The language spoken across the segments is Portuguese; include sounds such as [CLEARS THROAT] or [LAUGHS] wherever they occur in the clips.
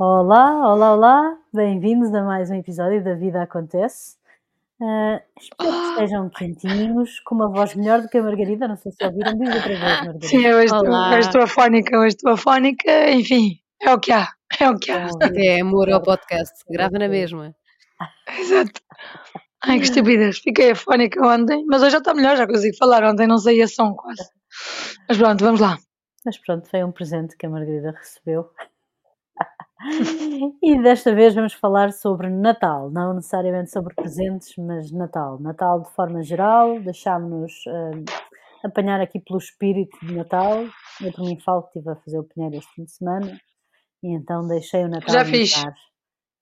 Olá, olá, olá, bem-vindos a mais um episódio da Vida Acontece. Uh, espero que Ah, estejam quentinhos, com uma voz melhor do que a Margarida. Não sei se ouviram, diz outra vez, [LAUGHS] Margarida. Sim, hoje estou, afónica, hoje estou afónica, enfim, é o que há, é o que há. É amor ao podcast, grava na mesma. Exato. Ai, que estupidez, fiquei afónica ontem, mas hoje já está melhor, já consigo falar, ontem não saía som quase. Mas pronto, vamos lá. Mas pronto, foi um presente que a Margarida recebeu. [LAUGHS] E desta vez vamos falar sobre Natal, não necessariamente sobre presentes, mas Natal. Natal de forma geral, deixámos-nos ah, apanhar aqui pelo espírito de Natal. Eu por mim falo que estive a fazer o Pinheiro este fim de semana e então deixei o Natal Já fiz. entrar.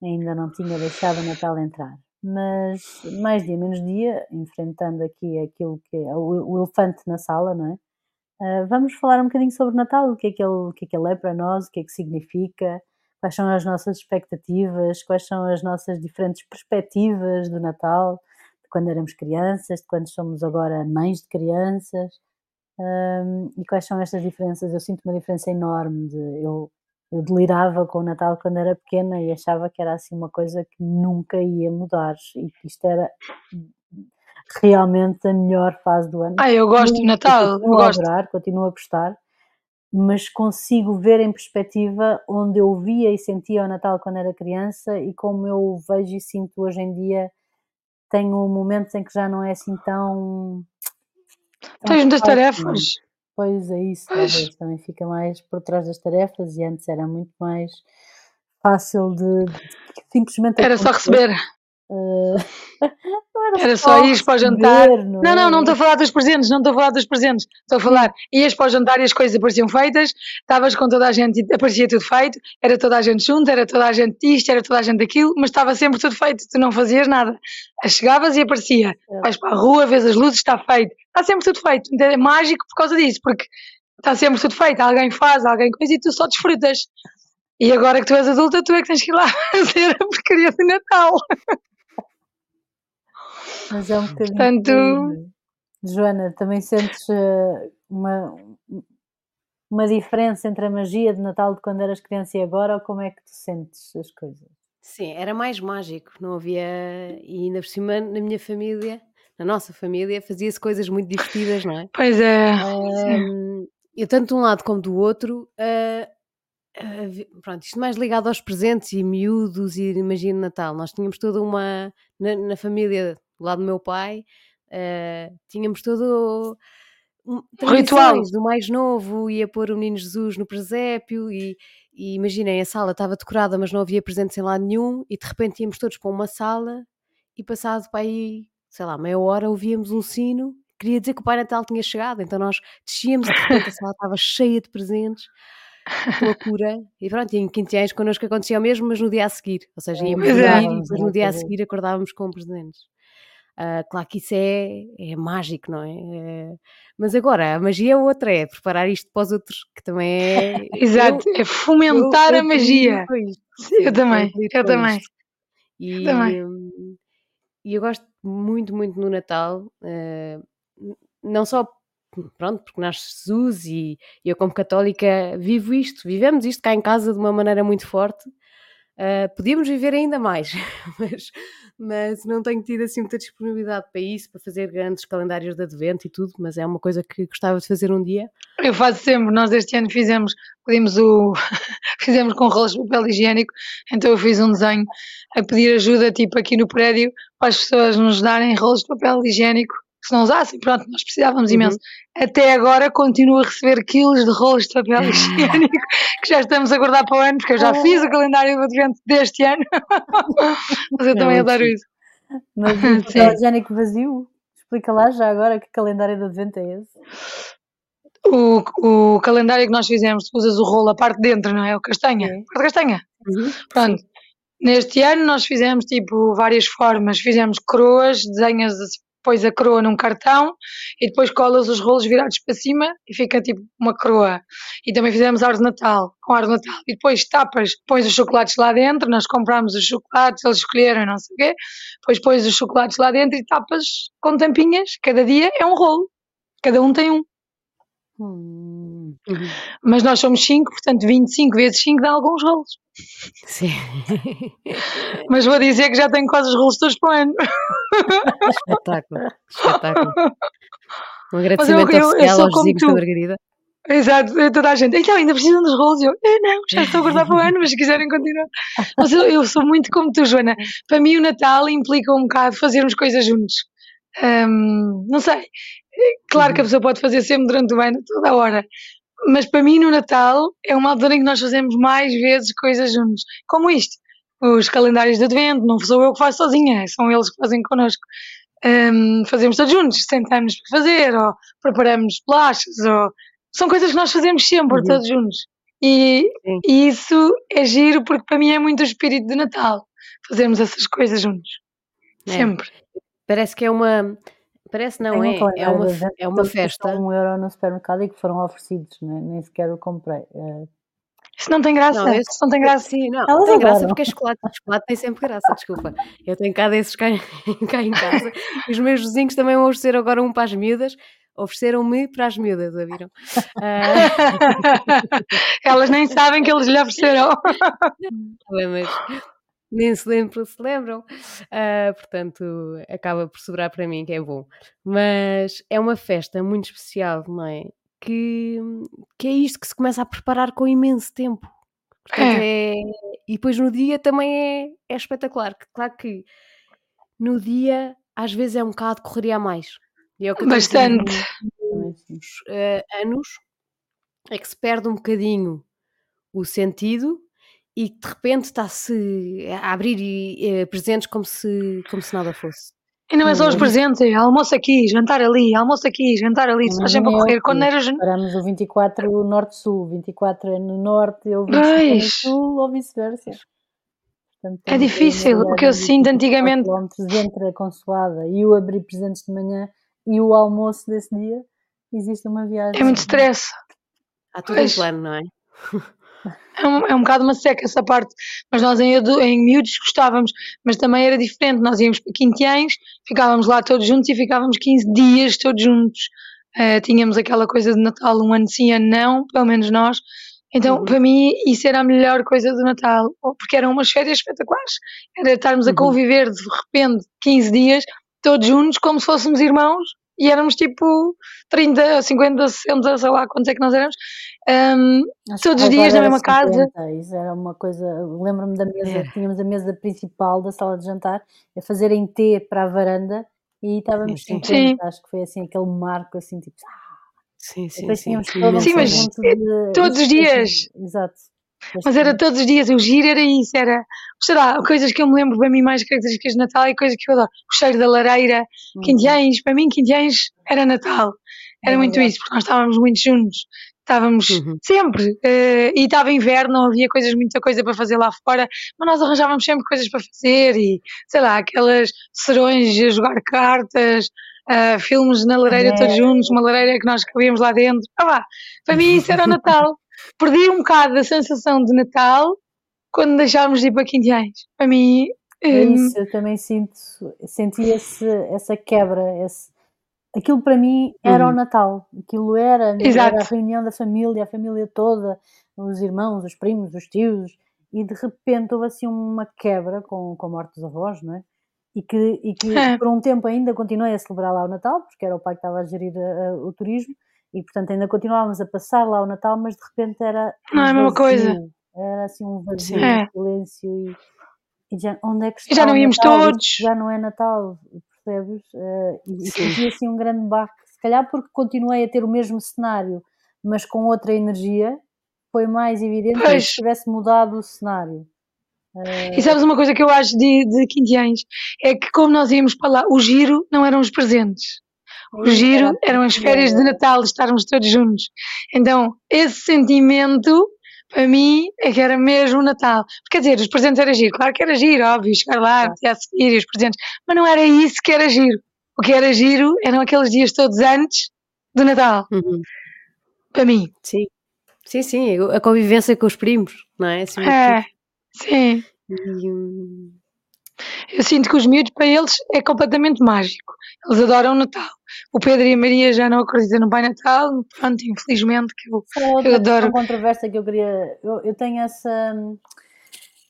Ainda não tinha deixado o Natal entrar. Mas mais dia menos dia, enfrentando aqui aquilo que é o, o elefante na sala, não é? Ah, vamos falar um bocadinho sobre Natal, o que, é que ele, o que é que ele é para nós, o que é que significa, quais são as nossas expectativas, quais são as nossas diferentes perspectivas do Natal, de quando éramos crianças, de quando somos agora mães de crianças, Ahm, e quais são estas diferenças. Eu sinto uma diferença enorme. De, eu, eu delirava com o Natal quando era pequena e achava que era assim uma coisa que nunca ia mudar e que isto era realmente a melhor fase do ano. Ah, eu gosto do Continuo- Natal, eu continuo a gosto. adorar, continuo a gostar, mas consigo ver em perspectiva onde eu via e sentia o Natal quando era criança e como eu vejo e sinto hoje em dia. Tenho momentos em que já não é assim tão. tão Tens muitas fácil. tarefas. Pois é isso, talvez também fica mais por trás das tarefas e antes era muito mais fácil de, de simplesmente Era só acontecer. receber, [LAUGHS] Não era, era só ir para o jantar. receber, não, Não, não, não é? estou a falar dos presentes, não estou a falar dos presentes. Estou a falar, ias para o jantar e as coisas apareciam feitas, estavas com toda a gente e aparecia tudo feito, era toda a gente junto, era toda a gente isto, era toda a gente aquilo, mas estava sempre tudo feito, tu não fazias nada. Chegavas e aparecia, É. vais para a rua, vês as luzes, está feito. Está sempre tudo feito. Então É mágico por causa disso, porque está sempre tudo feito, alguém faz, alguém coisa e tu só desfrutas. E agora que tu és adulta, tu é que tens que ir lá [LAUGHS] fazer a porcaria de Natal. Mas é um bocadinho. Portanto- é? Joana, também sentes eh, uma, uma diferença entre a magia de Natal de quando eras criança e agora, ou como é que tu sentes as coisas? Sim, era mais mágico, não havia. E ainda por cima, na minha família, na nossa família, fazia-se coisas muito divertidas, não é? Pois é. Ahm, eu, tanto de um lado como do outro, ah, vi- pronto, isto mais ligado aos presentes e miúdos e magia de Natal. Nós tínhamos toda uma. Na, na família do lado do meu pai, ah, tínhamos todo. um- [LAUGHS] Ritual. tradições do mais novo, ia pôr o menino Jesus no presépio e, e imaginem, a sala estava decorada, mas não havia presentes em lado nenhum, e de repente íamos todos para uma sala e passado para aí, sei lá, meia hora ouvíamos um sino, queria dizer que o Pai Natal tinha chegado, então nós descíamos e de repente a sala [LAUGHS] estava cheia de presentes, loucura, e pronto, e em 15 anos connosco acontecia o mesmo, mas no dia a seguir, ou seja, íamos é. dormir e lá no dia a seguir acordávamos com presentes. Ah, claro que isso é, é mágico, não é? É- Mas agora, a magia é outra, é preparar isto para os outros, que também é. [LAUGHS] Exato, é fomentar eu a magia. isto. Eu também, eu também. E, também. e eu gosto muito, muito no Natal, n- não só, pronto, porque nasce Jesus e eu como católica vivo isto, vivemos isto cá em casa de uma maneira muito forte. Uh, podíamos viver ainda mais, [LAUGHS] mas, mas não tenho tido assim muita disponibilidade para isso, para fazer grandes calendários de advento e tudo, mas é uma coisa que gostava de fazer um dia. Eu faço sempre, nós este ano fizemos, pedimos o, [LAUGHS] fizemos com rolos de papel higiênico, então eu fiz um desenho a pedir ajuda, tipo aqui no prédio, para as pessoas nos darem rolos de papel higiênico, se não usassem, pronto, nós precisávamos Uhum. imenso. Até agora continuo a receber quilos de rolos de papel [LAUGHS] higiênico, que já estamos a guardar para o ano, porque eu já fiz o calendário de advento deste ano, [LAUGHS] mas eu também muito adoro isso. Mas [LAUGHS] o papel higiênico vazio? Explica lá já agora que calendário de advento é esse. O, o calendário que nós fizemos, tu usas o rolo, a parte de dentro, não é? O castanha, a parte castanha. Pronto. Neste ano nós fizemos tipo várias formas. Fizemos coroas, desenhas assim, pões a coroa num cartão e depois colas os rolos virados para cima e fica tipo uma coroa. E também fizemos árvore de Natal, com árvore de Natal. E depois tapas, pões os chocolates lá dentro, nós compramos os chocolates, eles escolheram não sei o quê. Depois pões os chocolates lá dentro e tapas com tampinhas. Cada dia é um rolo. Cada um tem um. Hum. Uhum. Mas nós somos 5, portanto 25 vezes 5 dá alguns rolos. Sim. [LAUGHS] Mas vou dizer que já tenho quase os rolos todos para o ano. [LAUGHS] Espetáculo, espetáculo. Um agradecimento eu, eu, oficial eu aos vizinhos da Margarida. Exato, toda a gente. Então, ainda precisam dos rolos? Eu, eu não, já estou a guardar para o ano, mas se quiserem continuar. Mas eu, eu, sou muito como tu, Joana. Para mim, o Natal implica um bocado fazermos coisas juntos. Um, não sei. Claro que a uhum. pessoa pode fazer sempre durante o ano, toda a hora. Mas para mim, no Natal, é uma altura em que nós fazemos mais vezes coisas juntos. Como isto. Os calendários de advento, não sou eu que faço sozinha, são eles que fazem connosco. Um, fazemos todos juntos, sentamos para fazer, ou preparamos bolachas, ou são coisas que nós fazemos sempre, uhum. todos juntos. E, e, isso é giro porque para mim é muito o espírito de Natal, fazermos essas coisas juntos. É. Sempre. Parece que é uma. Parece não, é, é uma, é uma festa. um euro no supermercado e que foram oferecidos, né? nem sequer o comprei. É... Isso não tem graça. Não, isso não tem graça. Sim, não, Elas tem graça porque é chocolate. chocolate tem sempre graça, desculpa. Eu tenho cá desses cá, [LAUGHS] cá em casa. Os meus vizinhos também vão oferecer agora um para as miúdas ofereceram-me para as miúdas, a viram? [LAUGHS] Elas nem sabem que eles lhe ofereceram. mas nem se lembram, se lembram. Uh, portanto, acaba por sobrar para mim, que é bom. Mas é uma festa muito especial, não é? Que, que é isto que se começa a preparar com imenso tempo. Portanto, é. é... E depois no dia também é, é espetacular. Claro que no dia às vezes é um bocado correria a mais. E é o que Bastante. Nos uh, anos é que se perde um bocadinho o sentido e de repente está-se a abrir uh, presentes como se, como se nada fosse. E não é só os presentes, é almoço aqui, jantar ali, almoço aqui, jantar ali, se faz sempre a correr. Quando era Paramos o 24 norte-sul, 24 é no norte, eu 25 é no sul ou vice-versa. É difícil, o que eu sinto antigamente. Entre a consoada e o abrir presentes de manhã e o almoço desse dia, existe uma viagem. É muito stress. Há tudo pois. em plano, não é? [LAUGHS] É um, é um bocado uma seca essa parte, mas nós em, em miúdos gostávamos, mas também era diferente. Nós íamos para Quintiães, ficávamos lá todos juntos e ficávamos 15 dias todos juntos. Uh, tínhamos aquela coisa de Natal, um ano sim, ano não, pelo menos nós. Então, uhum. para mim, isso era a melhor coisa do Natal, porque eram umas férias espetaculares. Era estarmos a uhum. conviver de repente 15 dias, todos juntos, como se fôssemos irmãos, e éramos tipo 30, 50, 60, sei lá quantos é que nós éramos, um, todos os dias na mesma 50, casa. Isso era uma coisa, lembro-me da mesa, é. tínhamos a mesa principal da sala de jantar, a fazerem T para a varanda e estávamos sim, 50, sim. acho que foi assim aquele marco assim tipo. Ah! Sim, sim, sim. Sim, mas de, todos os dias. Exato. Mas era todos os dias, o giro era isso, era, sei lá, coisas que eu me lembro para mim mais características de Natal e coisas que eu adoro. O cheiro da lareira, uhum. Quintiães, para mim Quintiães era Natal. Era é muito isso, porque nós estávamos muito juntos. Estávamos uhum. sempre. Uh, e estava inverno, não havia coisas, muita coisa para fazer lá fora, mas nós arranjávamos sempre coisas para fazer e, sei lá, aquelas serões a jogar cartas, uh, filmes na lareira é. todos juntos, uma lareira que nós cabíamos lá dentro. Ah, lá, para mim isso era o Natal. [LAUGHS] perdi um bocado da sensação de Natal quando deixámos de ir para Quintiães. Para mim. É hum, isso, eu também sinto, senti esse, essa quebra, esse, aquilo para mim era uhum. o Natal, aquilo era, era, a reunião da família, a família toda, os irmãos, os primos, os tios, e de repente houve assim uma quebra com, com a morte dos avós, não é? E que, e que é. [LAUGHS] por um tempo ainda continuei a celebrar lá o Natal, porque era o pai que estava a gerir a, a, o turismo, e portanto ainda continuávamos a passar lá o Natal, mas de repente era. Não é a mesma coisa. Era assim um vazio, um silêncio e, e, já, onde é que está? E já não íamos Natal? todos. Já não é Natal, percebes? Uh, e senti assim um grande baque, se calhar porque continuei a ter o mesmo cenário, mas com outra energia, foi mais evidente pois. se tivesse mudado o cenário. Uh... E sabes uma coisa que eu acho de, de Quintiães? É que como nós íamos para lá, o giro não eram os presentes. O giro eram as férias de Natal, estarmos todos juntos. Então, esse sentimento, para mim, é que era mesmo o Natal. Quer dizer, os presentes era giro. Claro que era giro, óbvio, chegar lá, a seguir, os presentes. Mas não era isso que era giro. O que era giro eram aqueles dias todos antes do Natal. Uhum. Para mim. Sim. Sim, sim, a convivência com os primos, não é? Assim, é, sim. E, hum, eu sinto que os miúdos, para eles, é completamente mágico. Eles adoram o Natal. O Pedro e a Maria já não acreditam no Pai Natal, pronto, infelizmente, que eu, outra eu adoro. controvérsia que eu queria, eu, eu tenho essa,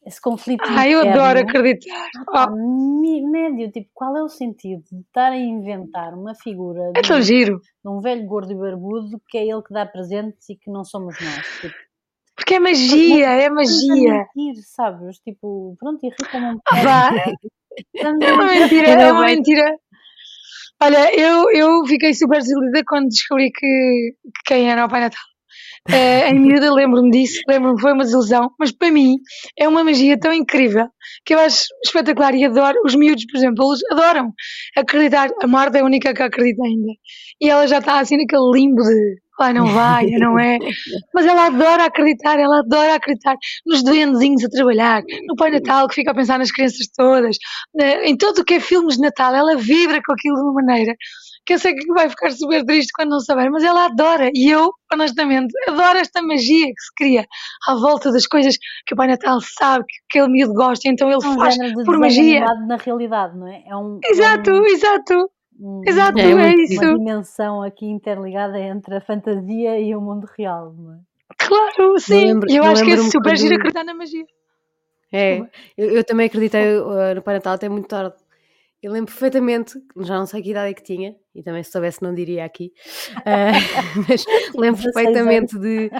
esse conflito Ah, eu adoro acreditar. Ah, médio, tipo, qual é o sentido de estar a inventar uma figura é tão de, giro. de um velho gordo e barbudo que é ele que dá presentes e que não somos nós? Tipo, Porque é magia, é magia. mentir, sabes? Tipo, pronto, irrita-me um Ah, vá. É uma mentira, é uma mentira. Olha, eu, eu fiquei super desiludida quando descobri que, que quem era o Pai Natal. Uh, em miúda lembro-me disso, lembro-me foi uma desilusão, mas para mim é uma magia tão incrível que eu acho espetacular e adoro. Os miúdos, por exemplo, eles adoram acreditar. A Marta é a única que acredita ainda. E ela já está assim naquele limbo de vai, não vai, não é? [LAUGHS] Mas ela adora acreditar, ela adora acreditar nos duendezinhos a trabalhar, no Pai Natal que fica a pensar nas crianças todas, em tudo o que é filmes de Natal, ela vibra com aquilo de uma maneira que eu sei que vai ficar super triste quando não saber, mas ela adora, e eu, honestamente, adoro esta magia que se cria à volta das coisas que o Pai Natal sabe que aquele miúdo gosta, então ele é um faz de por magia. na realidade, não é? é um, exato, é um, exato. Um, Exato, é, é isso. Uma dimensão aqui interligada entre a fantasia e o mundo real, não é? Claro, sim. Lembro, eu acho que é super giro acreditar na magia. É, eu, eu também acreditei uh, no Pai Natal até muito tarde. Eu lembro perfeitamente, já não sei que idade é que tinha, e também se soubesse não diria aqui, uh, [LAUGHS] mas [LAUGHS] lembro perfeitamente de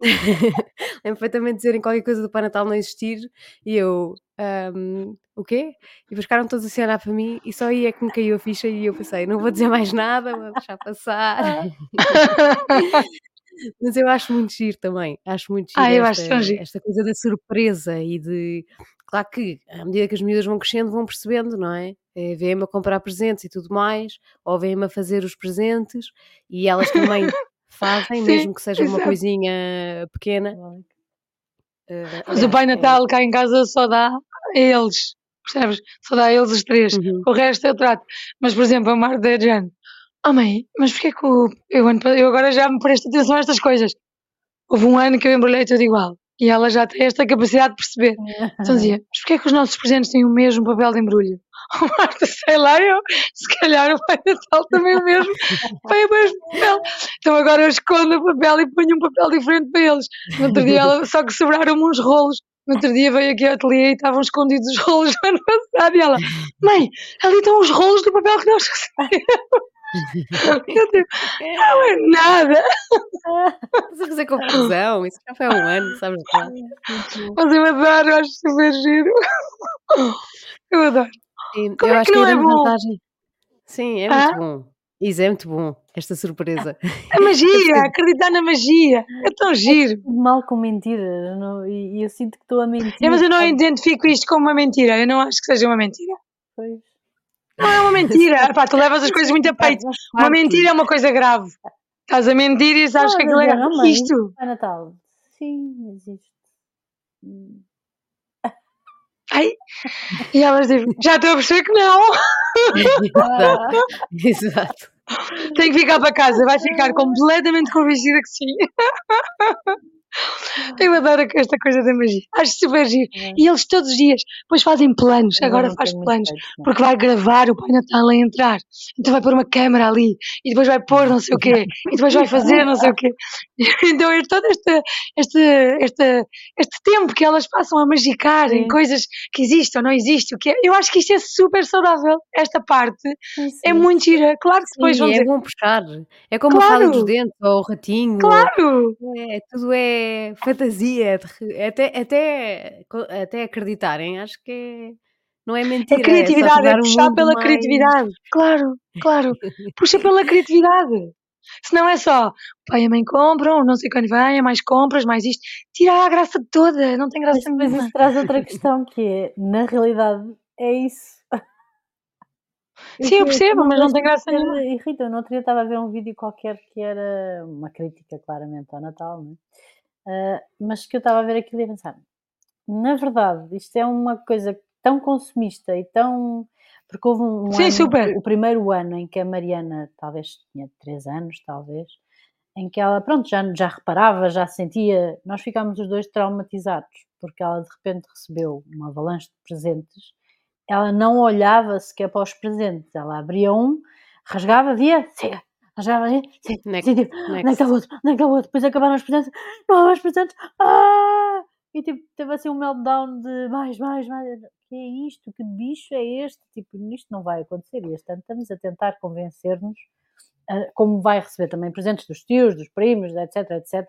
[LAUGHS] lembro perfeitamente de dizerem qualquer coisa do Pai Natal não existir, e eu um, o quê? E ficaram todos assim a olhar para mim e só aí é que me caiu a ficha e eu pensei, não vou dizer mais nada, vou deixar passar. Mas eu acho muito giro também, acho muito giro, ah, eu esta, acho giro. esta coisa da surpresa e de. Claro que, à medida que as miúdas vão crescendo, vão percebendo, não é? É vêm-me a comprar presentes e tudo mais, ou vêm-me a fazer os presentes e elas também [LAUGHS] fazem, Sim, mesmo que seja exato. uma coisinha pequena. Uh, Mas o Pai Natal cá em casa só dá a eles, percebes? Só dá a eles os três. Uhum. O resto eu trato. Mas, por exemplo, a Marta é de género. Oh mãe, mas porquê que o... eu, eu agora já me presto atenção a estas coisas? Houve um ano que eu embrulhei tudo igual. E ela já tem esta capacidade de perceber. Então dizia, mas porquê que os nossos presentes têm o mesmo papel de embrulho? [LAUGHS] Oh, Marta, sei lá, eu, se calhar o Pai Natal também o mesmo, põe o mesmo papel. Então agora eu escondo o papel e ponho um papel diferente para eles. No outro dia, ela, só que sobraram-me uns rolos. No outro dia veio aqui ao ateliê e estavam escondidos os rolos do ano passado. E ela, mãe, ali estão os rolos do papel que nós recebemos. Não é nada. Estás a fazer confusão, isso já foi há um ano, sabes? Mas eu adoro, acho super giro. Eu adoro. Sim, Como eu é acho que que não a é vantagem. Sim, é Hã? muito bom. Isso é muito bom, esta surpresa. [LAUGHS] A magia, acreditar na magia. É tão giro. Tudo mal com mentiras não- e, eu sinto que estou a mentir. É, mas eu não identifico isto como uma mentira. Eu não acho que seja uma mentira. Pois. Não é uma mentira. [LAUGHS] Pá, tu levas as coisas muito a peito. Uma mentira é uma coisa grave. Estás a mentir e sabes Não, que aquilo é mãe. isto. Pai Natal. Sim, existe. Ai. E elas dizem, já estou a perceber que não. [LAUGHS] Exato. Exato. Tem que ficar para casa. Vai ficar completamente convencida que sim. [LAUGHS] Eu adoro esta coisa da magia. Acho super giro. E eles todos os dias depois fazem planos. Eu Agora faz planos. porque vai gravar o Pai Natal a entrar. Então vai pôr uma câmera ali e depois vai pôr não sei o quê [LAUGHS] e depois vai fazer não sei o quê. [LAUGHS] Então é todo este, este, este, este tempo que elas passam a magicar em coisas que existem ou não existem. o que é- Eu acho que isto é super saudável. Esta parte Sim, é muito gira. Claro que depois Sim, vão é dizer, bom puxar. É como a fada Claro. dos dentes, ou o ratinho. claro, É, tudo é fantasia. Até, até, até acreditarem, acho que é, não é mentira. é criatividade, é o puxar mundo pela mais- criatividade. Claro, claro. Puxa pela [LAUGHS] criatividade. Se não é só pai e a mãe compram, não sei quando vem, é mais compras, mais isto. Tira a graça toda, não tem Mas graça depois nenhuma. isso traz outra questão que é, na realidade, é isso. [LAUGHS] Sim, eu percebo, mas não tem graça nenhuma. Irrita. No outro dia estava a ver um vídeo qualquer que era uma crítica, claramente, ao Natal, não é? Ah, mas que eu estava a ver aquilo e a pensar, na verdade, isto é uma coisa tão consumista e tão. Porque houve um Sim, ano, super. o primeiro ano em que a Mariana talvez tinha 3 anos, talvez, em que ela, pronto, já, já reparava, já sentia. Nós ficámos os dois traumatizados, porque ela de repente recebeu uma avalanche de presentes. Ela não olhava sequer para os presentes, ela abria um, rasgava, via, rasgava, via, sim, Next, sim, tipo, onde é que next. está o outro? Onde é que está o outro? Depois acabaram os presentes, não há mais presentes, ah! E tipo, teve assim um meltdown de mais, mais, mais. Que é isto? Que bicho é este? Tipo, isto não vai acontecer. E este ano estamos a tentar convencer-nos, ah, como vai receber também presentes dos tios, dos primos, etc, etc.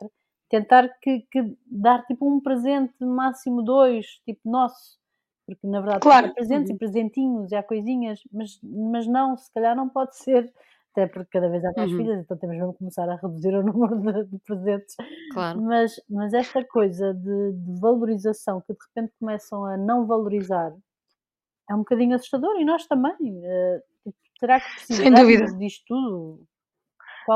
Tentar que, que dar tipo um presente, máximo dois, tipo nosso. Porque na verdade Claro. há presentes Uhum. e presentinhos e há coisinhas, mas, mas não, se calhar não pode ser. Até porque cada vez há mais Uhum. filhas, então temos mesmo que começar a reduzir o [LAUGHS] número de, de presentes. Claro. Mas, mas esta coisa de, de valorização que de repente começam a não valorizar é um bocadinho assustador e nós também. tipo, será que precisamos disto tudo?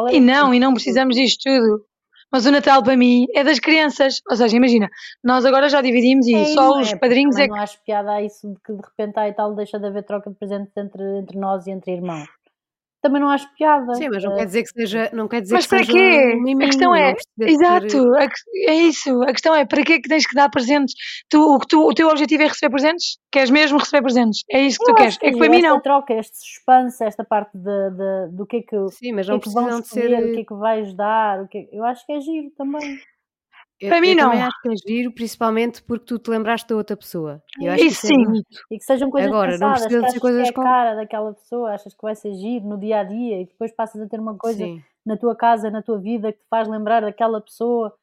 É E não, e não precisamos disto tudo. Mas o Natal para mim é das crianças. Ou seja, imagina, nós agora já dividimos e É, só os é, porque padrinhos é que. não acho piada a isso de que de repente há e tal deixa de haver troca de presentes entre, entre nós e entre irmãos. Também não acho piada. Sim, mas não quer dizer que seja, não quer dizer Mas que para seja quê? um A miminho, questão é, ser- exato, a que- é isso. A questão é, para que é que tens que dar presentes? Tu, o, que tu, o teu objetivo é receber presentes? Queres mesmo receber presentes? É isso que tu eu queres? acho que É que para mim esta não. troca, este suspense, esta parte de, de- do que é que, Sim, mas que, não é que vão de ser. escolher, o que é que vais dar, o que é- eu acho que é giro também. Eu, Para mim eu não. também acho que é giro, principalmente porque tu te lembraste da outra pessoa. Eu acho que Isso isso é sim. bonito. E que sejam coisas Agora, não pensadas, que precisam de ser coisas que é com. a cara daquela pessoa, achas que vai ser giro no dia a dia e depois passas a ter uma coisa Sim, na tua casa, na tua vida, que te faz lembrar daquela pessoa.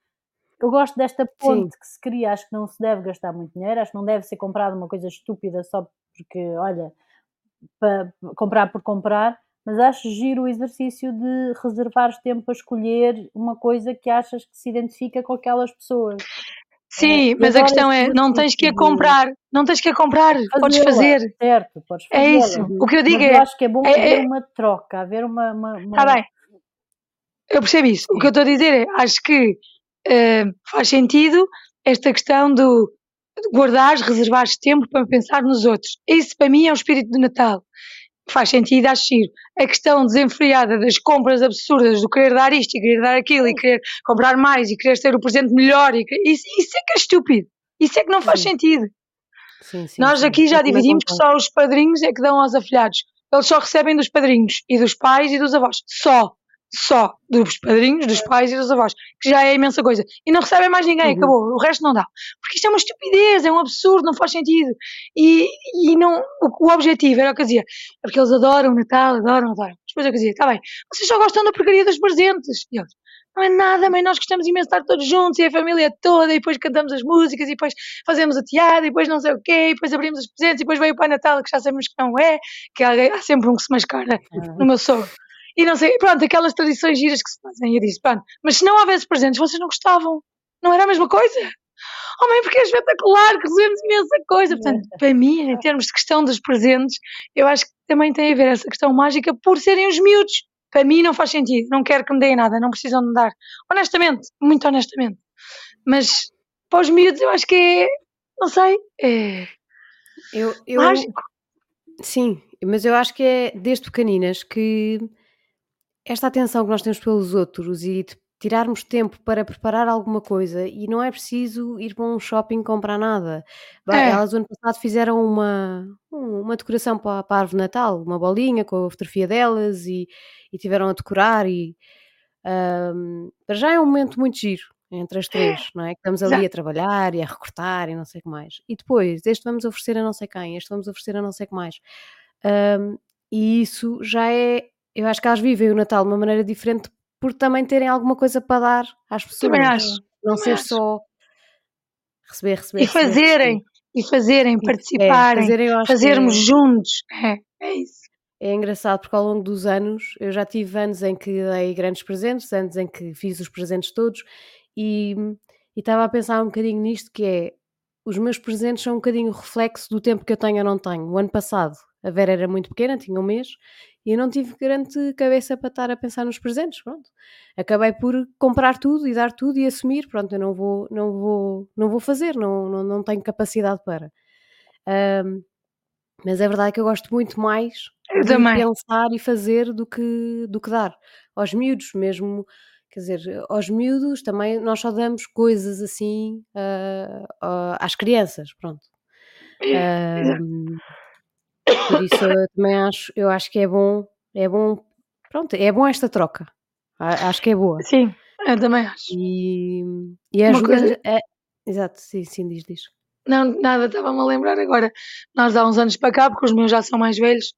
Eu gosto desta sim, ponte que se cria, acho que não se deve gastar muito dinheiro, acho que não deve ser comprado uma coisa estúpida só porque, olha, para comprar por comprar, mas acho giro o exercício de reservares tempo a escolher uma coisa que achas que se identifica com aquelas pessoas. Sim, e mas a questão é, não tens que a comprar. Não tens que a comprar. Podes fazer. certo, podes É isso. O que eu digo Mas eu é, acho que é bom é, haver é, uma troca, haver uma, uma, tá uma- bem. Eu percebo isso. O que eu estou a dizer é, acho que eh, faz sentido esta questão do guardares, reservares tempo para pensar nos outros. Isso para mim é o espírito do Natal. Faz sentido, acho giro. A questão desenfreada das compras absurdas, do querer dar isto e querer dar aquilo e querer comprar mais e querer ter o presente melhor, e isso, isso é que é estúpido. Isso é que não faz Sim, sentido. sim, sim, Nós aqui já dividimos que só os padrinhos é que dão aos afilhados. Eles só recebem dos padrinhos e dos pais e dos avós. Só. Só. Dos padrinhos, dos pais e dos avós. Que já é imensa coisa. E não recebem mais ninguém. Uhum. Acabou. O resto não dá. Porque isto é uma estupidez, é um absurdo, não faz sentido. E, e não, o, o objetivo era o que eu dizia. É porque eles adoram o Natal, adoram, adoram. Depois eu dizia, está bem, vocês só gostam da porcaria dos presentes. E eles, não é nada, mãe, nós gostamos imenso de estar todos juntos e a família toda, e depois cantamos as músicas, e depois fazemos o teatro, e depois não sei o quê, e depois abrimos os presentes, e depois veio o Pai Natal, que já sabemos que não é, que há, há sempre um que se mascara Ah, no meu sogro. E não sei, pronto, aquelas tradições giras que se fazem. E eu disse, pronto, mas se não houvesse presentes, vocês não gostavam. Não era a mesma coisa? [LAUGHS] Oh, mãe, porque é espetacular, que recebemos imensa coisa. Portanto, para mim, em termos de questão dos presentes, eu acho que também tem a ver essa questão mágica por serem os miúdos. Para mim não faz sentido, não quero que me deem nada, não precisam de me dar. Honestamente, muito honestamente. Mas para os miúdos eu acho que é, não sei, é Eu, eu, mágico. sim, mas eu acho que é desde pequeninas que esta atenção que nós temos pelos outros e de tirarmos tempo para preparar alguma coisa e não é preciso ir para um shopping comprar nada. É. Elas o ano passado fizeram uma, um- uma decoração para, para a árvore de Natal, uma bolinha com a fotografia delas e, e tiveram a decorar e ahm, para já é um momento muito giro entre as três, não é? Que estamos ali Exato. a trabalhar e a recortar e não sei o que mais. E depois, este vamos oferecer a não sei quem, este vamos oferecer a não sei o que mais. Ahm, e isso já é, eu acho que elas vivem o Natal de uma maneira diferente por também terem alguma coisa para dar às pessoas. Também acho. Não ser só receber, receber, E fazerem, receber. e fazerem, é, participarem, fazerem, acho que fazermos é- juntos. É, é isso. É engraçado porque ao longo dos anos eu já tive anos em que dei grandes presentes, anos em que fiz os presentes todos e e estava a pensar um bocadinho nisto que é os meus presentes são um bocadinho reflexo do tempo que eu tenho ou não tenho. O ano passado a Vera era muito pequena, tinha um mês, e eu não tive grande cabeça para estar a pensar nos presentes, pronto. Acabei por comprar tudo e dar tudo e assumir, pronto, eu não vou, não vou, não vou fazer, não, não, não tenho capacidade para. Ahm, mas é verdade que eu gosto muito mais Eu de também. pensar e fazer do que, do que dar. Aos miúdos mesmo, quer dizer, aos miúdos também nós só damos coisas assim ah, ah, às crianças, pronto. Ahm, por isso eu também acho, eu acho que é bom é bom, pronto, é bom esta troca. Acho que é boa. Sim, eu também acho. E, e ajuda. Coisa... É, exato, sim, sim, diz, diz. Não, nada, estava-me a lembrar agora. Nós há uns anos para cá, porque os meus já são mais velhos,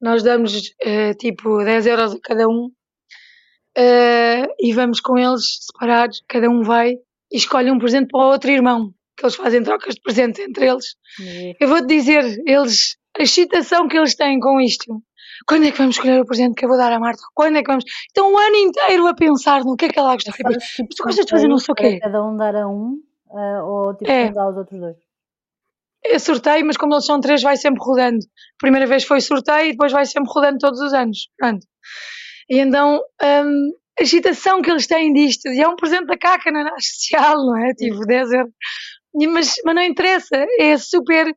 nós damos uh, tipo 10 euros a cada um uh, e vamos com eles separados, cada um vai e escolhe um presente para o outro irmão, que eles fazem trocas de presentes entre eles. É. Eu vou-te dizer, eles, a excitação que eles têm com isto. Quando é que vamos escolher o presente que eu vou dar à Marta? Quando é que vamos? Então, um ano inteiro a pensar no que é que ela gosta. Mas, tipo, tu gostas de fazer não sei o quê? Cada um dar a um uh, ou tipo, é. dar aos outros dois? É sorteio, mas como eles são três, vai sempre rodando. Primeira vez foi sorteio e depois vai sempre rodando todos os anos. Pronto. E então, um, a agitação que eles têm disto, e é um presente da caca na social, não é? Tipo, 10 euros. Mas, mas não interessa, é super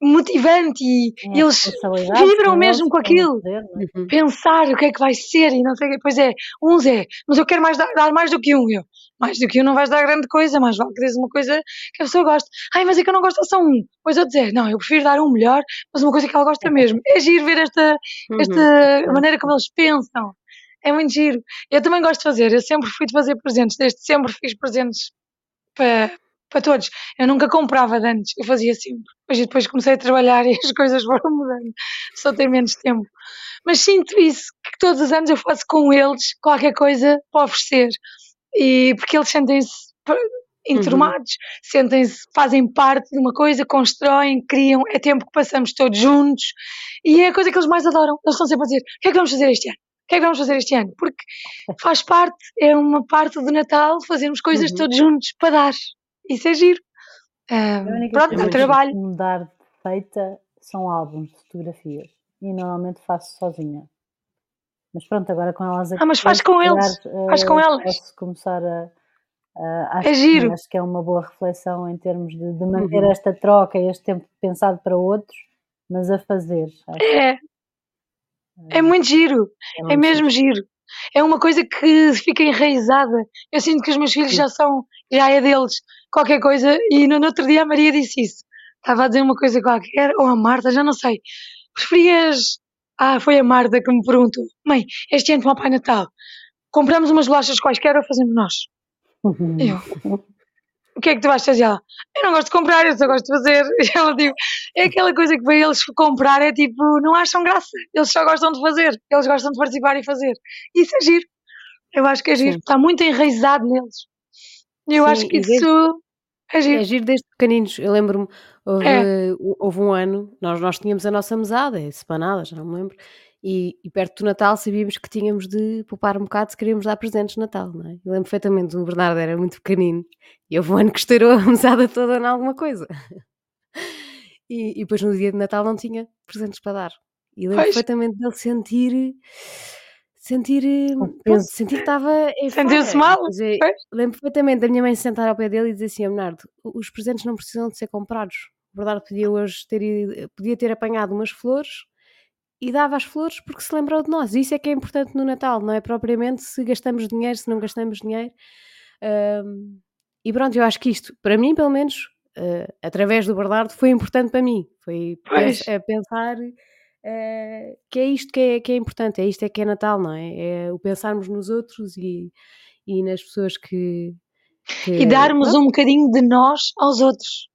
motivante e é, eles vibram mesmo com aquilo. Poder, é? uhum. Pensar o que é que vai ser e não sei o que. Pois é, uns é, mas eu quero mais dar, dar, mais do que um. Eu, mais do que um não vais dar grande coisa, mas vale que dês uma coisa que a pessoa gosta. Ai, mas é que eu não gosto só um. Pois eu dizer, não, eu prefiro dar um melhor, mas uma coisa que ela gosta mesmo. É giro ver esta, uhum. esta maneira como eles pensam. É muito giro. Eu também gosto de fazer, eu sempre fui de fazer presentes, desde sempre fiz presentes para para todos. Eu nunca comprava de antes, eu fazia sempre. Depois, depois comecei a trabalhar [LAUGHS] e as coisas foram mudando. Só tenho menos tempo. Mas sinto isso, que todos os anos eu faço com eles qualquer coisa para oferecer. E porque eles sentem-se enturmados, uhum. sentem-se, fazem parte de uma coisa, constroem, criam, é tempo que passamos todos juntos e é a coisa que eles mais adoram. Eles estão sempre a dizer: o que é que vamos fazer este ano? O que é que vamos fazer este ano? Porque [LAUGHS] faz parte, é uma parte do Natal fazermos coisas uhum. todos juntos para dar. Isso é giro. Um, pronto, dá trabalho. Mudar feita são álbuns de fotografias e normalmente faço sozinha. Mas pronto, agora com elas aqui. Ah, mas faz com eles. Uh, faz com elas. Posso começar a. Acho, é giro. acho que é uma boa reflexão em termos de, de manter uhum. esta troca e este tempo pensado para outros, mas a fazer. É. É muito giro. É, é muito é mesmo giro. giro. É uma coisa que fica enraizada. Eu sinto que os meus filhos Sim. já são, já é deles qualquer coisa, e no, no outro dia a Maria disse isso. Estava a dizer uma coisa qualquer, ou a Marta, já não sei. Preferias. Ah, foi a Marta que me perguntou: Mãe, este ano para o Pai Natal, compramos umas bolachas quaisquer ou fazemos nós? Uhum. Eu. O que é que tu vais fazer? Ela, eu não gosto de comprar, eu só gosto de fazer. [LAUGHS] E ela tipo, é aquela coisa que para eles comprar é tipo, não acham graça. Eles só gostam de fazer, eles gostam de participar e fazer. Isso é giro. Eu acho que é giro, Sim. está muito enraizado neles. Eu Sim, acho que isso desde, é giro. É giro desde pequeninos. Eu lembro-me, houve, é. houve, um ano, nós, nós tínhamos a nossa mesada, é semanada, já não me lembro, e, e, perto do Natal sabíamos que tínhamos de poupar um bocado se queríamos dar presentes de Natal, não é? Eu lembro perfeitamente, o Bernardo era muito pequenino e houve um ano que estourou a [LAUGHS] mesada toda em alguma coisa. E, e depois no dia de Natal não tinha presentes para dar. E lembro pois. perfeitamente dele sentir sentir, pronto, sentir que estava Sentiu-se mal? Dizer, lembro perfeitamente da minha mãe sentar ao pé dele e dizer assim, Bernardo, os presentes não precisam de ser comprados. O Bernardo podia hoje ter, podia ter apanhado umas flores e dava as flores porque se lembrou de nós. Isso é que é importante no Natal, não é propriamente se gastamos dinheiro, se não gastamos dinheiro. Um, e pronto, eu acho que isto, para mim pelo menos, uh, através do Bernardo, foi importante para mim. Foi pois. a pensar Uh, que é isto que é, que é importante, é isto é que é Natal, não é? É o pensarmos nos outros e, e nas pessoas que, que E darmos um bocadinho de nós aos outros.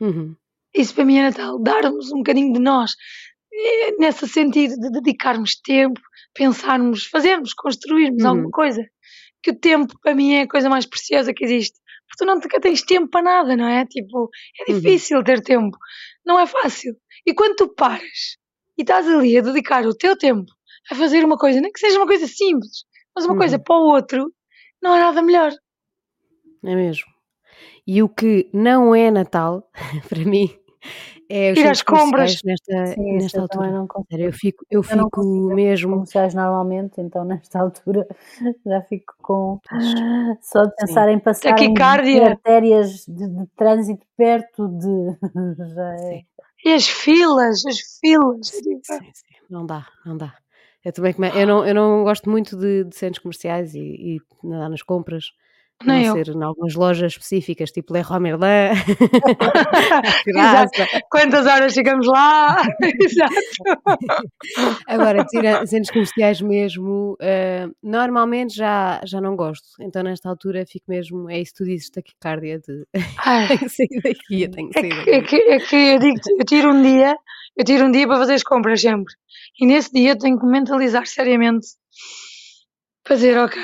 Uhum. Isso para mim é Natal, darmos um bocadinho de nós, é, nesse sentido de dedicarmos tempo, pensarmos, fazermos, construirmos uhum. alguma coisa. Que o tempo para mim é a coisa mais preciosa que existe. Porque tu não tens tempo para nada, não é? Tipo, é uhum. difícil uhum. ter tempo, não é fácil. E quando tu paras e estás ali a dedicar o teu tempo a fazer uma coisa, nem que seja uma coisa simples, mas uma uhum. coisa para o outro, não há nada melhor. É mesmo. E o que não é Natal, [LAUGHS] para mim, é os Ir às compras nesta, Sim, nesta altura. Não eu fico, eu, eu fico mesmo. comerciais normalmente, então [LAUGHS] nesta altura já fico com [GASPS] só de pensar Sim. em passar Taquicardia. artérias de, de, trânsito perto de [LAUGHS] já é. E as filas, as filas. Sim, sim, sim. Não dá, não dá. Eu também eu não, eu não gosto muito de, de centros comerciais e, e nas compras. Não eu. ser em algumas lojas específicas, tipo Leroy Merlin. [LAUGHS] [LAUGHS] Quantas horas ficamos lá? [LAUGHS] Exato. Agora, tira centros comerciais mesmo, eh, normalmente já, já não gosto. Então, nesta altura, fico mesmo. É isso que tu dizes, taquicardia de tenho que sair daqui, eu tenho que é, sair que, é, daqui. que, é que eu digo eu tiro um dia, eu tiro um dia para fazer as compras sempre. E nesse dia tenho que mentalizar seriamente. Fazer, ok,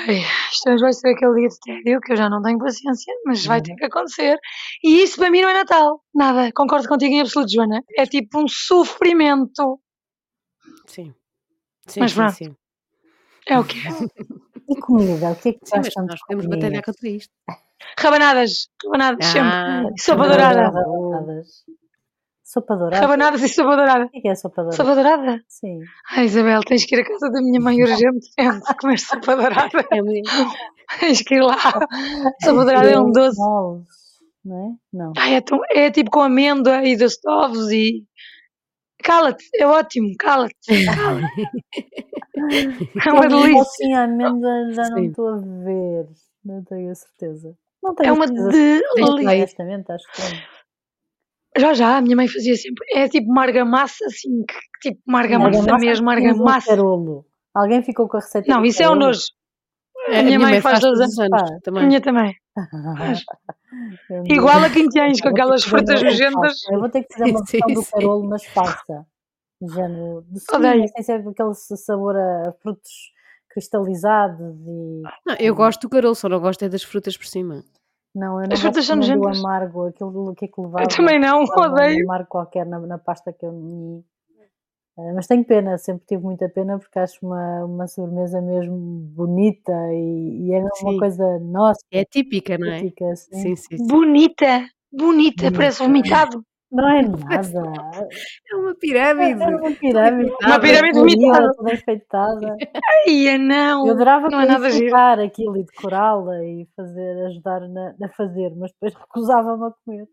isto hoje vai ser aquele dia de tédio que eu já não tenho paciência, mas vai ter que acontecer. E isso para mim não é Natal. Nada. Concordo contigo em absoluto, Joana. É tipo um sofrimento. Sim. Sim, Mas sim, pronto. sim. É o quê? [LAUGHS] E comida? O que é que Sim, mas nós de podemos batalhar contra isto. Rabanadas. Rabanadas, sempre. Ah, Sopa Rabanadas, dourada. rabanadas. Sopa dourada? Rabanadas e sopa dourada. O que é que é sopa dourada? Sopa dourada? Sim. Ai, Isabel, tens que ir à casa da minha mãe urgentemente comer sopa [LAUGHS] dourada. é muito- Tens que ir lá. Sopa dourada é um doce. Não é? Não. Ai, é, tão- é tipo com amêndoa e doce de ovos e. Cala-te, é ótimo, cala-te. [LAUGHS] É uma delícia. Sim, a amêndoa já não estou a ver. Não tenho a certeza. Não tenho É uma certeza. delícia. Honestamente, acho que é. Já já, a minha mãe fazia sempre. É tipo uma argamassa, assim, que- tipo uma argamassa Argamassa mesmo, temos argamassa. carolo. Alguém ficou com a receita Não, isso é um nojo. A minha mãe faz todos todos os anos Faz. A também. minha também. [LAUGHS] Igual a 15 anos, com aquelas frutas nojentas. Eu vou ter que fazer uma [LAUGHS] Sim, versão do carolo, mas falsa. Género de sim, sem ser aquele sabor a frutos cristalizados e... Não, eu gosto do carolo, só não gosto é das frutas por cima. Não, eu não As gosto do amargo, aquilo que é que levava. Eu também não, levava um odeio. amargo qualquer na, na pasta que eu comi. Eh, mas tenho pena, sempre tive muita pena porque acho uma, uma sobremesa mesmo bonita e, e é mesmo uma Sim. coisa nossa, É típica, não é? típica, assim. Sim, sim, sim. Bonita, bonita, parece vomitado. Não é nada. [LAUGHS] É uma É pirâmide. uma pirâmide. Uma pirâmide toda vomitada. Toda enfeitada. Ai, não. Eu adorava não é nada clarificar aquilo e decorá-la e fazer, ajudar na, a fazer, mas depois recusava-me a comer.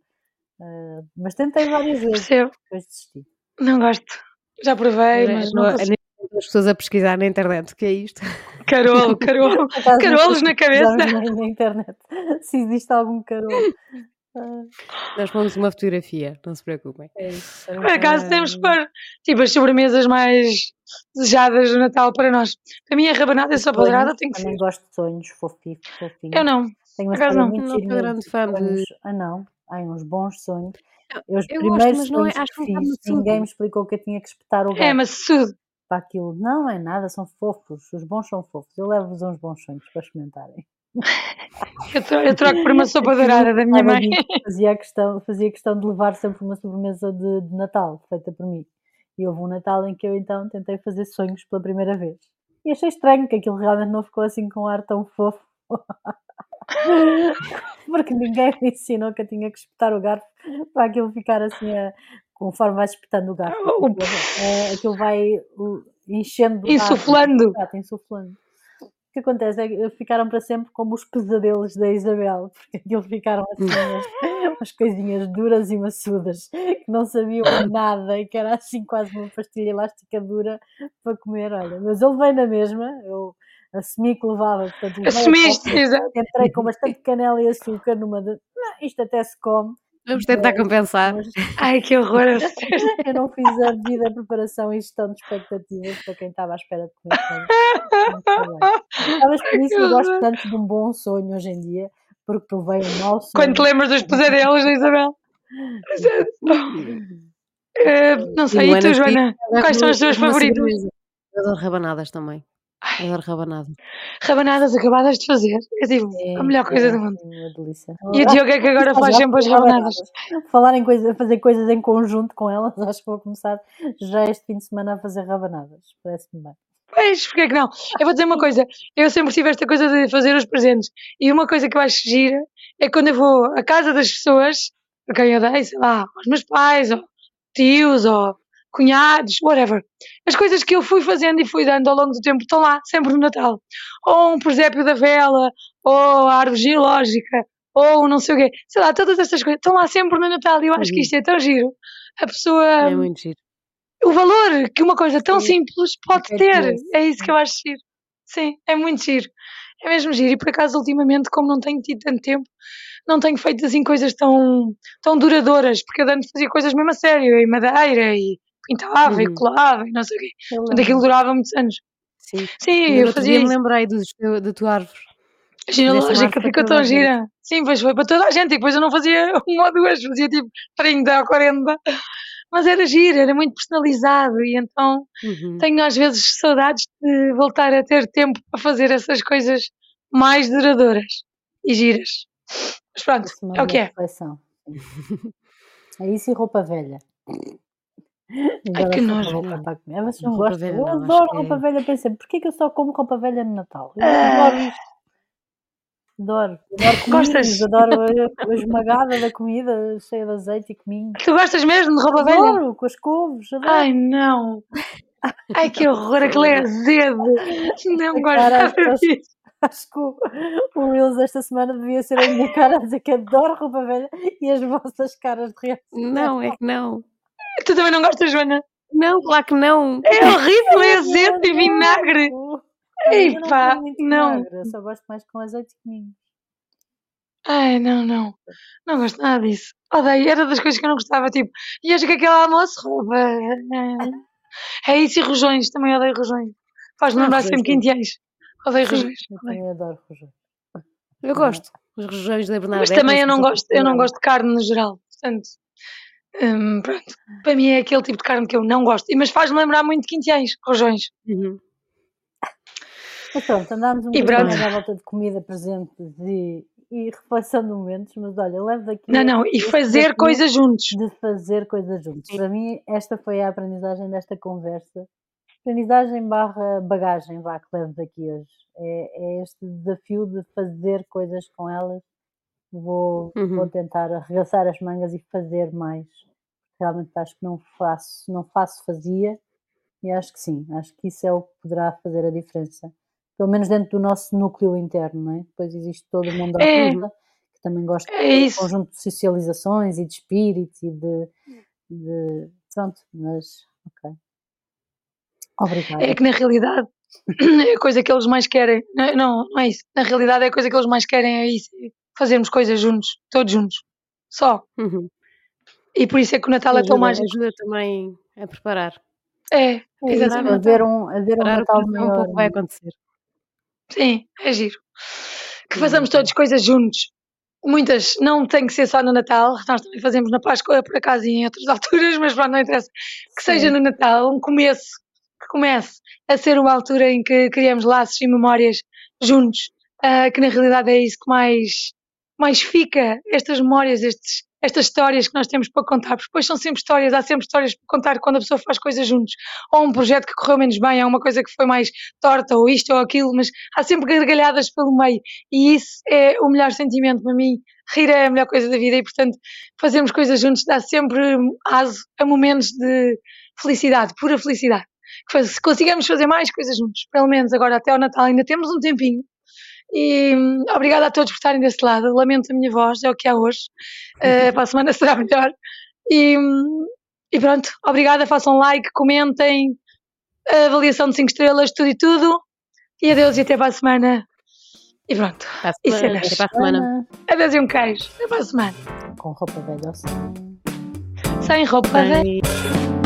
Eh, mas tentei várias vezes, Percebo. depois desisti. Não gosto. Já provei, é- mas não não é- as pessoas a pesquisar na internet. O que é isto? Carolo, carolo. Por acaso, Carolos na cabeça. Na, na internet se existe algum carolo. Ah, Nós pomos uma fotografia, não se preocupem. é isso. Por acaso temos que pôr tipo as sobremesas mais desejadas do Natal para nós. Para mim a rabanada a sopa sonhos, dourada tem que Também ser. gosto de sonhos fofinhos. fofinhos. Eu não. Tenho uma por acaso não. Não sou grande fã de-. Ah, não. Há uns bons sonhos. Não, Eu, os eu gosto, primeiros mas não é- sonhos acho que fiz, maçudo. ninguém me explicou que eu tinha que espetar o gato É maçudo. para aquilo. Não é nada, são fofos. Os bons são fofos. Eu levo-vos uns bons sonhos para experimentarem. Eu, tro- eu troco por uma [LAUGHS] sopa dourada da minha mãe. [LAUGHS] Fazia questão, fazia questão de levar sempre uma sobremesa de, de Natal, feita por mim. E houve um Natal em que eu então tentei fazer sonhos pela primeira vez. E achei estranho que aquilo realmente não ficou assim com um ar tão fofo. [LAUGHS] Porque ninguém me ensinou que eu tinha que espetar o garfo para aquilo ficar assim, a, conforme vais espetando o garfo. O- Aquilo, é, aquilo vai enchendo. Insuflando. Exato, insuflando. O que acontece é que ficaram para sempre como os pesadelos da Isabel, porque aquilo ficaram assim [LAUGHS] umas, umas coisinhas duras e maçudas, que não sabiam nada e que era assim quase uma pastilha elástica dura para comer. Olha, mas ele veio na mesma, eu assumi que levava, portanto, Assumiste, entrei com bastante canela e açúcar numa de. Não, isto até se come. Vamos tentar compensar. Mas Ai, que horror. [LAUGHS] eu não fiz a devida preparação e gestão de expectativas para quem estava à espera de comer. Talvez por isso eu gosto tanto de um bom sonho hoje em dia, porque provei um mau sonho. Quando te lembras dos pesadelos da Isabel. [LAUGHS] Eh, não sei, e tu, Joana? Quais são as tuas uma favoritas? sobremesa. Eu adoro rabanadas também. Adoro rabanadas. Rabanadas acabadas de fazer. É tipo É, a melhor coisa é do mundo. Uma delícia. E o Diogo é que agora faz sempre as rabanadas. Falar em coisa, fazer coisas em conjunto com elas, [LAUGHS] acho que vou começar já este fim de semana a fazer rabanadas. Parece-me bem. Pois, porque é que não? Eu vou dizer uma coisa, eu sempre tive esta coisa de fazer os presentes. E uma coisa que eu acho gira é quando eu vou à casa das pessoas, a quem eu dei, sei lá, aos meus pais, ou tios, ou cunhados, whatever. As coisas que eu fui fazendo e fui dando ao longo do tempo estão lá, sempre no Natal. Ou um presépio da vela, ou a árvore geológica, ou não sei o quê. Sei lá, todas estas coisas estão lá sempre no Natal e eu acho que Uhum. isto é tão giro. A pessoa É muito giro. o valor que uma coisa tão Sim, simples pode é ter. É isso que eu acho giro. Sim, é muito giro. É mesmo giro. E por acaso, ultimamente, como não tenho tido tanto tempo, não tenho feito assim coisas tão, tão duradouras, porque eu antes fazia coisas mesmo a sério, em madeira e pintava uhum. e colava e não sei o quê. Portanto, aquilo durava muitos anos. Sim, Sim eu fazia. Eu me lembrei do, da tua árvore. A genealógica ficou tão gira. Sim, pois foi para toda a gente. E depois eu não fazia [LAUGHS] uma ou duas, fazia tipo 30 ou 40. Mas era giro, era muito personalizado. E então uhum. tenho às vezes saudades de voltar a ter tempo para fazer essas coisas mais duradouras e giras. Mas pronto, é o que é. É isso e roupa velha. Ai, que nojo. É, vocês não gostam? Eu adoro roupa velha. É Pensei, porquê que eu só como roupa velha no Natal? Eu adoro ah. isto. Adoro. Adoro comidas, adoro a, a esmagada da comida cheia de azeite e cominho. Tu gostas mesmo de roupa velha? Adoro, com as couves. Adoro. Ai, não. Ai, que horror, aquilo é azedo. Não gosto nada disso. Acho que o, o Reels esta semana devia ser a minha cara a dizer que adoro roupa velha e as vossas caras de reação. Não, é que não. Tu também não gostas, Joana? Não, claro que não. É horrível, é azedo e vinagre. Ei pá, não. Eu só gosto mais com azeite e. Ai, não, não. Não gosto nada disso. Odeio, era das coisas que eu não gostava, tipo, e hoje que aquele almoço rouba. É isso e rojões, também odeio rojões. Faz-me lembrar sempre quintiães. Odeio rojões. Eu também adoro rojões. Eu gosto. Os rojões da Bernadette. Mas também eu não gosto, eu não gosto de carne no geral. Portanto, hum, pronto. Para mim é aquele tipo de carne que eu não gosto. Mas faz-me lembrar muito de quintiães, rojões. Uhum. Mas pronto, andámos um bocadinho à volta de comida, presentes e, e reflexão de momentos, mas olha, levo daqui. Não, não, e fazer coisas juntos. De fazer coisas juntos. Para mim, esta foi a aprendizagem desta conversa Aprendizagem barra bagagem, vá, que levo daqui hoje. É, é, este desafio de fazer coisas com elas. Vou, uhum. vou tentar arregaçar as mangas e fazer mais. Realmente acho que não faço, não faço, fazia. E acho que sim, acho que isso é o que poderá fazer a diferença. Pelo menos dentro do nosso núcleo interno, não é? Depois existe todo o mundo à é. que também gosta é de um conjunto de socializações e de espíritos e de, de pronto, mas ok. Obrigada. É que na realidade [CLEARS THROAT] é a coisa que eles mais querem. Não, não, não é isso. Na realidade é a coisa que eles mais querem é isso. Fazermos coisas juntos, todos juntos. Só. Uhum. E por isso é que o Natal ajuda, é tão mágico. Ajuda também a preparar. É, exatamente. A ver um, a ver um Natal maior. Um pouco vai acontecer. Sim, é giro. Que façamos todas coisas juntos. Muitas, não tem que ser só no Natal, nós também fazemos na Páscoa, por acaso, e em outras [LAUGHS] alturas, mas pronto, não interessa. Que Sim. seja no Natal, um começo que comece a ser uma altura em que criamos laços e memórias juntos, uh, que na realidade é isso que mais, mais fica, estas memórias, estes, estas histórias que nós temos para contar, porque depois são sempre histórias, há sempre histórias para contar quando a pessoa faz coisas juntos, ou um projeto que correu menos bem, ou uma coisa que foi mais torta, ou isto ou aquilo, mas há sempre gargalhadas pelo meio, e isso é o melhor sentimento para mim, rir é a melhor coisa da vida, e portanto fazermos coisas juntos dá sempre aso a momentos de felicidade, pura felicidade. Que consigamos fazer mais coisas juntos, pelo menos agora até ao Natal ainda temos um tempinho. E hum, obrigada a todos por estarem desse lado. Lamento a minha voz, é o que há hoje. Uh, [LAUGHS] para a semana será melhor. E, hum, e pronto, obrigada. Façam like, comentem, avaliação de 5 estrelas, tudo e tudo. E adeus e até para a semana. E pronto. Para a semana. Até para a semana. Adeus e um queijo. Até para a semana. Com roupa velha ou sem? Sem roupa velha.